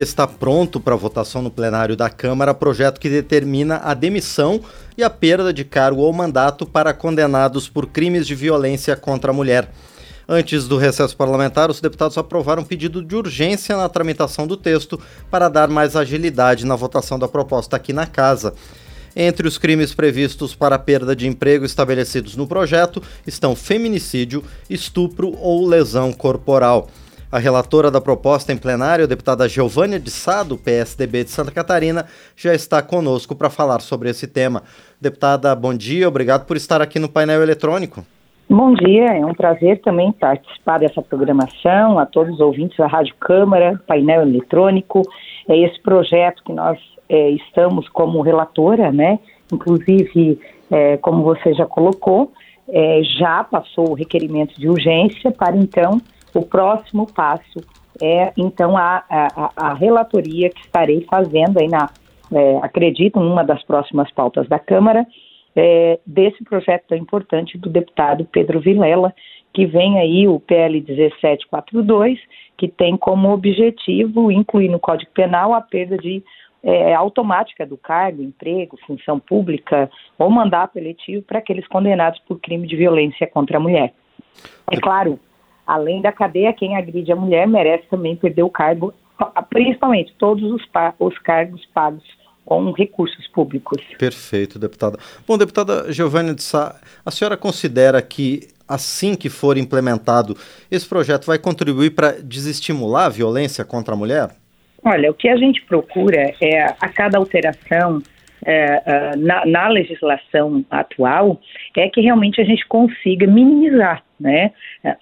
Está pronto para votação no plenário da Câmara projeto que determina a demissão e a perda de cargo ou mandato para condenados por crimes de violência contra a mulher. Antes do recesso parlamentar, os deputados aprovaram um pedido de urgência na tramitação do texto para dar mais agilidade na votação da proposta aqui na casa. Entre os crimes previstos para perda de emprego estabelecidos no projeto estão feminicídio, estupro ou lesão corporal. A relatora da proposta em plenário, a deputada Giovânia de Sá, do PSDB de Santa Catarina, já está conosco para falar sobre esse tema. Deputada, bom dia, obrigado por estar aqui no painel eletrônico. Bom dia, é um prazer também participar dessa programação, a todos os ouvintes da Rádio Câmara, painel eletrônico, é esse projeto que nós é, estamos como relatora, né, inclusive, é, como você já colocou, é, já passou o requerimento de urgência para então o próximo passo é, então, a, a, a relatoria que estarei fazendo aí na, é, acredito, numa das próximas pautas da Câmara, é, desse projeto tão importante do deputado Pedro Vilela, que vem aí o PL 1742, que tem como objetivo incluir no Código Penal a perda de é, automática do cargo, emprego, função pública ou mandato eletivo para aqueles condenados por crime de violência contra a mulher. É claro, além da cadeia, quem agride a mulher merece também perder o cargo, principalmente todos os, os cargos pagos com recursos públicos. Perfeito, deputada. Bom, deputada Giovanni de Sá, a senhora considera que assim que for implementado, esse projeto vai contribuir para desestimular a violência contra a mulher? Olha, o que a gente procura é, a cada alteração, é, é, na, na, legislação atual é que realmente a gente consiga minimizar, né?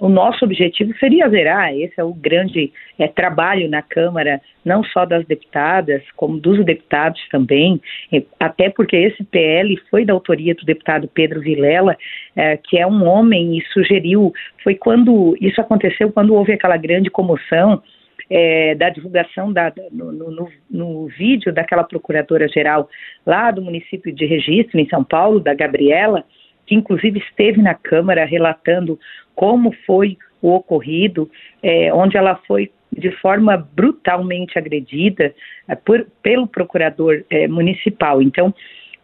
O nosso objetivo seria zerar, esse é o grande é, trabalho na Câmara, não só das deputadas, como dos deputados também, até porque esse PL foi da autoria do deputado Pedro Vilela, é, que é um homem e sugeriu, foi quando, isso aconteceu quando houve aquela grande comoção é, da divulgação da, no, no, no, vídeo daquela procuradora-geral lá do município de Registro, em São Paulo, da Gabriela, que inclusive esteve na Câmara relatando como foi o ocorrido, é, onde ela foi de forma brutalmente agredida é, por, pelo procurador é, municipal. Então,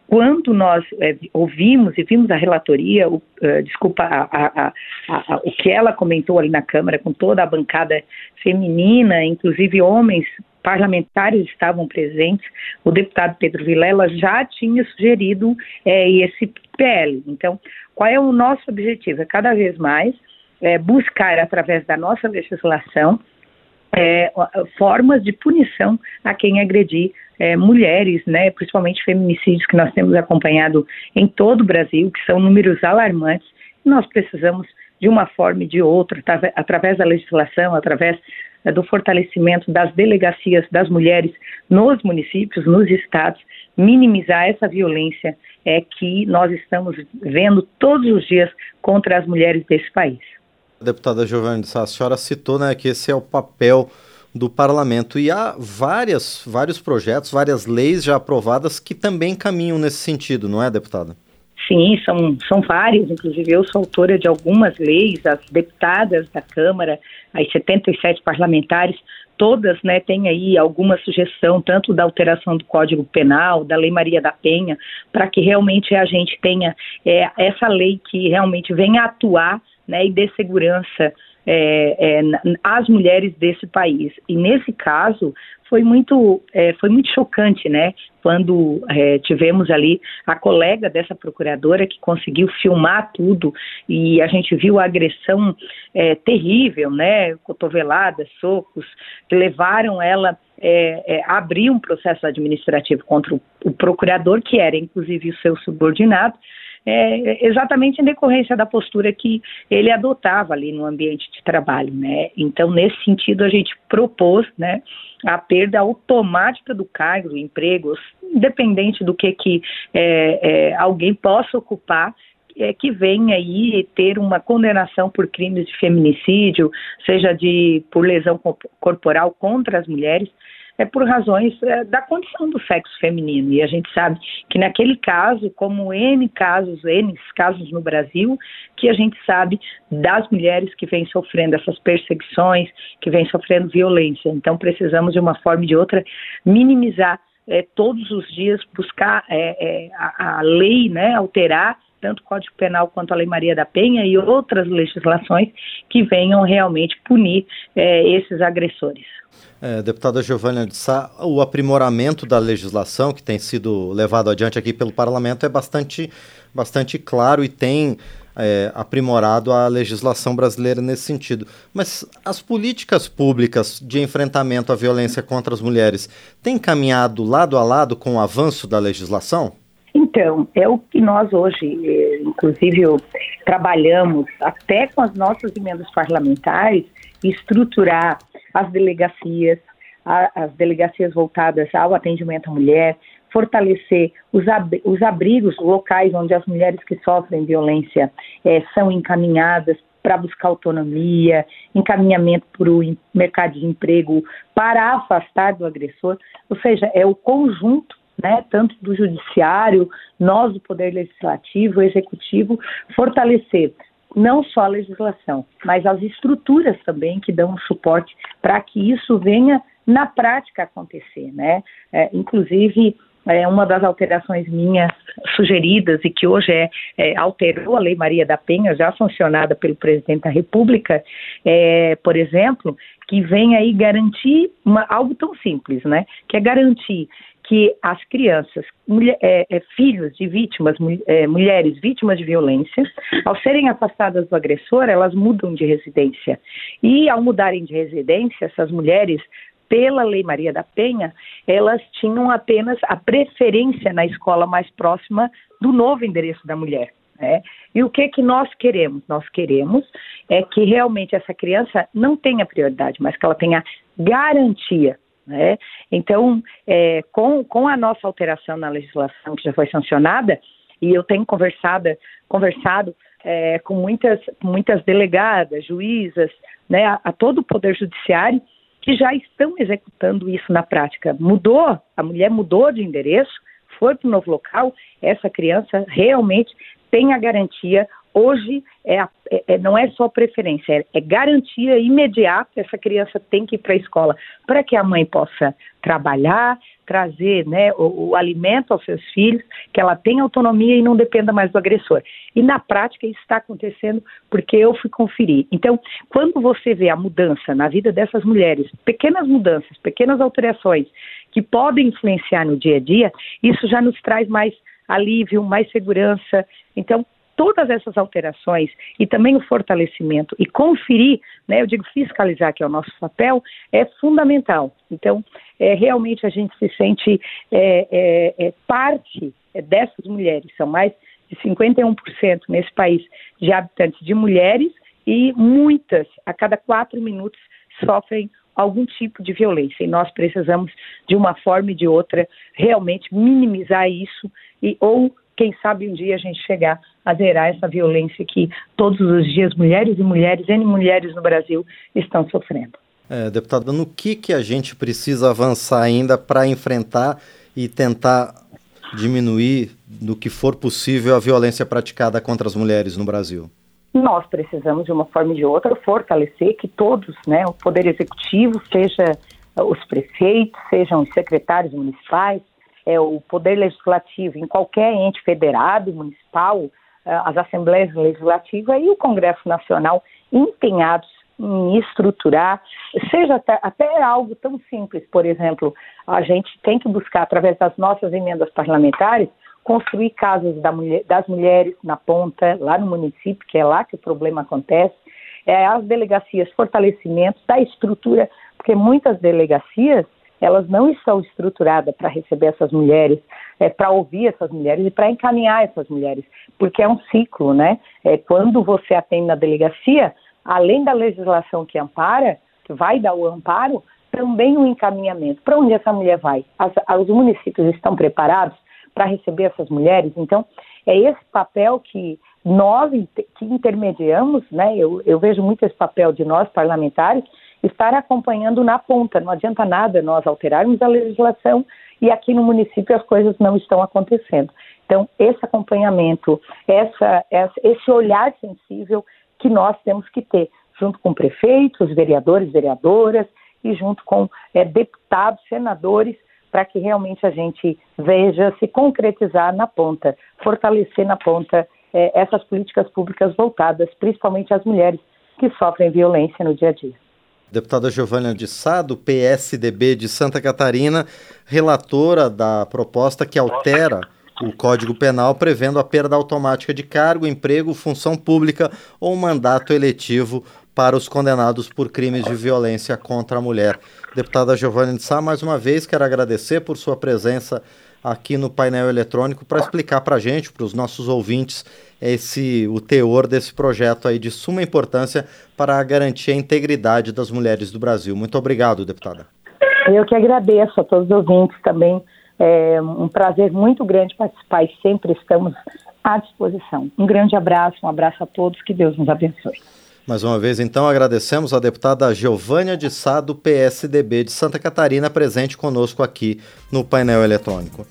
quando nós é, ouvimos e vimos a relatoria, o, uh, desculpa, a, a, a, o que ela comentou ali na Câmara, com toda a bancada feminina, inclusive homens parlamentares estavam presentes, o deputado Pedro Vilela já tinha sugerido é, esse PL. Então, qual é o nosso objetivo? É cada vez mais é, buscar, através da nossa legislação, é, formas de punição a quem agredir é, mulheres, né, principalmente feminicídios que nós temos acompanhado em todo o Brasil, que são números alarmantes, nós precisamos, de uma forma e de outra, através da legislação, através é, do fortalecimento das delegacias das mulheres nos municípios, nos estados, minimizar essa violência é, que nós estamos vendo todos os dias contra as mulheres desse país. Deputada Giovanni, a senhora citou né, que esse é o papel do parlamento e há várias, vários projetos, várias leis já aprovadas que também caminham nesse sentido, não é, deputada? Sim, são, são várias, inclusive eu sou autora de algumas leis, as deputadas da Câmara, as 77 parlamentares, todas né, têm aí alguma sugestão, tanto da alteração do Código Penal, da Lei Maria da Penha, para que realmente a gente tenha é, essa lei que realmente venha atuar né, e dê segurança é, é, às mulheres desse país. E nesse caso foi muito, é, foi muito chocante, né? Quando é, tivemos ali a colega dessa procuradora que conseguiu filmar tudo e a gente viu a agressão é, terrível, né? Cotoveladas, socos, levaram ela é, é, abrir um processo administrativo contra o, o procurador, que era inclusive o seu subordinado, é, exatamente em decorrência da postura que ele adotava ali no ambiente de trabalho, né? Então, nesse sentido, a gente propôs, né, a perda automática do cargo, do emprego, independente do que, que é, é, alguém possa ocupar, é, que venha aí ter uma condenação por crimes de feminicídio, seja de por lesão corporal contra as mulheres, é por razões é, da condição do sexo feminino. E a gente sabe que naquele caso, como N casos, N casos no Brasil, que a gente sabe das mulheres que vêm sofrendo essas perseguições, que vêm sofrendo violência. Então precisamos de uma forma ou de outra minimizar é, todos os dias buscar é, é, a, a, lei, né, alterar tanto o Código Penal quanto a Lei Maria da Penha e outras legislações que venham realmente punir é, esses agressores. É, deputada Giovanna de Sá, o aprimoramento da legislação que tem sido levado adiante aqui pelo parlamento é bastante, bastante claro e tem é, aprimorado a legislação brasileira nesse sentido. Mas as políticas públicas de enfrentamento à violência contra as mulheres têm caminhado lado a lado com o avanço da legislação? Então, é o que nós hoje, eh, inclusive, trabalhamos até com as nossas emendas parlamentares, estruturar as delegacias, as delegacias voltadas ao atendimento à mulher, fortalecer os, ab os abrigos locais onde as mulheres que sofrem violência é, são encaminhadas para buscar autonomia, encaminhamento para o mercado de emprego, para afastar do agressor, ou seja, é o conjunto né, tanto do judiciário, nós do poder legislativo, executivo, fortalecer não só a legislação, mas as estruturas também que dão suporte para que isso venha na prática acontecer, né? É, inclusive é uma das alterações minhas sugeridas e que hoje é, é, alterou a Lei Maria da Penha, já sancionada pelo presidente da República, é, por exemplo, que vem aí garantir uma, algo tão simples, né? Que é garantir que as crianças, mulher, é, é, filhos de vítimas, é, mulheres vítimas de violência, ao serem afastadas do agressor, elas mudam de residência. E ao mudarem de residência, essas mulheres, pela Lei Maria da Penha, elas tinham apenas a preferência na escola mais próxima do novo endereço da mulher. Né? E o que que nós queremos? Nós queremos é que realmente essa criança não tenha prioridade, mas que ela tenha garantia né? Então, é, com, com a nossa alteração na legislação que já foi sancionada, e eu tenho conversado, é, com muitas, muitas delegadas, juízas, né, a, a todo o Poder Judiciário, que já estão executando isso na prática. Mudou, a mulher mudou de endereço, foi para o novo local, essa criança realmente tem a garantia Hoje é, é, é, não é só preferência, é, é, garantia imediata. Essa criança tem que ir para a escola para que a mãe possa trabalhar, trazer né, o, o, alimento aos seus filhos, que ela tenha autonomia e não dependa mais do agressor. E na prática isso está acontecendo porque eu fui conferir. Então, quando você vê a mudança na vida dessas mulheres, pequenas mudanças, pequenas alterações que podem influenciar no dia a dia, isso já nos traz mais alívio, mais segurança. Então, todas essas alterações e também o fortalecimento e conferir, né, eu digo fiscalizar, que é o nosso papel, é fundamental. Então, é, realmente a gente se sente é, é, é parte dessas mulheres, são mais de 51% nesse país de habitantes de mulheres e muitas, a cada quatro minutos, sofrem algum tipo de violência. E nós precisamos, de uma forma e de outra, realmente minimizar isso e ou quem sabe um dia a gente chegar a zerar essa violência que todos os dias mulheres e mulheres, N mulheres no Brasil, estão sofrendo. É, deputada, no que, que a gente precisa avançar ainda para enfrentar e tentar diminuir, no que for possível, a violência praticada contra as mulheres no Brasil? Nós precisamos, de uma forma ou de outra, fortalecer que todos, né, o Poder Executivo, seja os prefeitos, sejam os secretários municipais, é, o poder legislativo em qualquer ente federado, municipal, é, as assembleias legislativas e o Congresso Nacional empenhados em estruturar, seja até, até algo tão simples, por exemplo, a gente tem que buscar, através das nossas emendas parlamentares, construir casas da mulher, das mulheres na ponta, lá no município, que é lá que o problema acontece, é, as delegacias, fortalecimento da estrutura, porque muitas delegacias elas não estão estruturadas para receber essas mulheres, é, para ouvir essas mulheres e para encaminhar essas mulheres, porque é um ciclo, né? É, quando você atende na delegacia, além da legislação que ampara, que vai dar o amparo, também o encaminhamento. Para onde essa mulher vai? As, os municípios estão preparados para receber essas mulheres? Então, é esse papel que nós que intermediamos, né? Eu, eu vejo muito esse papel de nós parlamentares estar acompanhando na ponta. Não adianta nada nós alterarmos a legislação e aqui no município as coisas não estão acontecendo. Então, esse acompanhamento, essa, essa, esse olhar sensível que nós temos que ter, junto com prefeitos, vereadores, vereadoras e junto com é, deputados, senadores, para que realmente a gente veja se concretizar na ponta, fortalecer na ponta é, essas políticas públicas voltadas principalmente às mulheres que sofrem violência no dia a dia. Deputada Giovânia de Sá, do PSDB de Santa Catarina, relatora da proposta que altera o Código Penal prevendo a perda automática de cargo, emprego, função pública ou mandato eletivo para os condenados por crimes de violência contra a mulher. Deputada Giovanni de Sá, mais uma vez quero agradecer por sua presença aqui no painel eletrônico para explicar para a gente, para os nossos ouvintes, esse o teor desse projeto aí de suma importância para garantir a integridade das mulheres do Brasil. Muito obrigado, deputada. Eu que agradeço a todos os ouvintes também. É um prazer muito grande participar e sempre estamos à disposição. Um grande abraço, um abraço a todos, que Deus nos abençoe. Mais uma vez, então, agradecemos a deputada Giovânia de Sá, do PSDB de Santa Catarina, presente conosco aqui no painel eletrônico.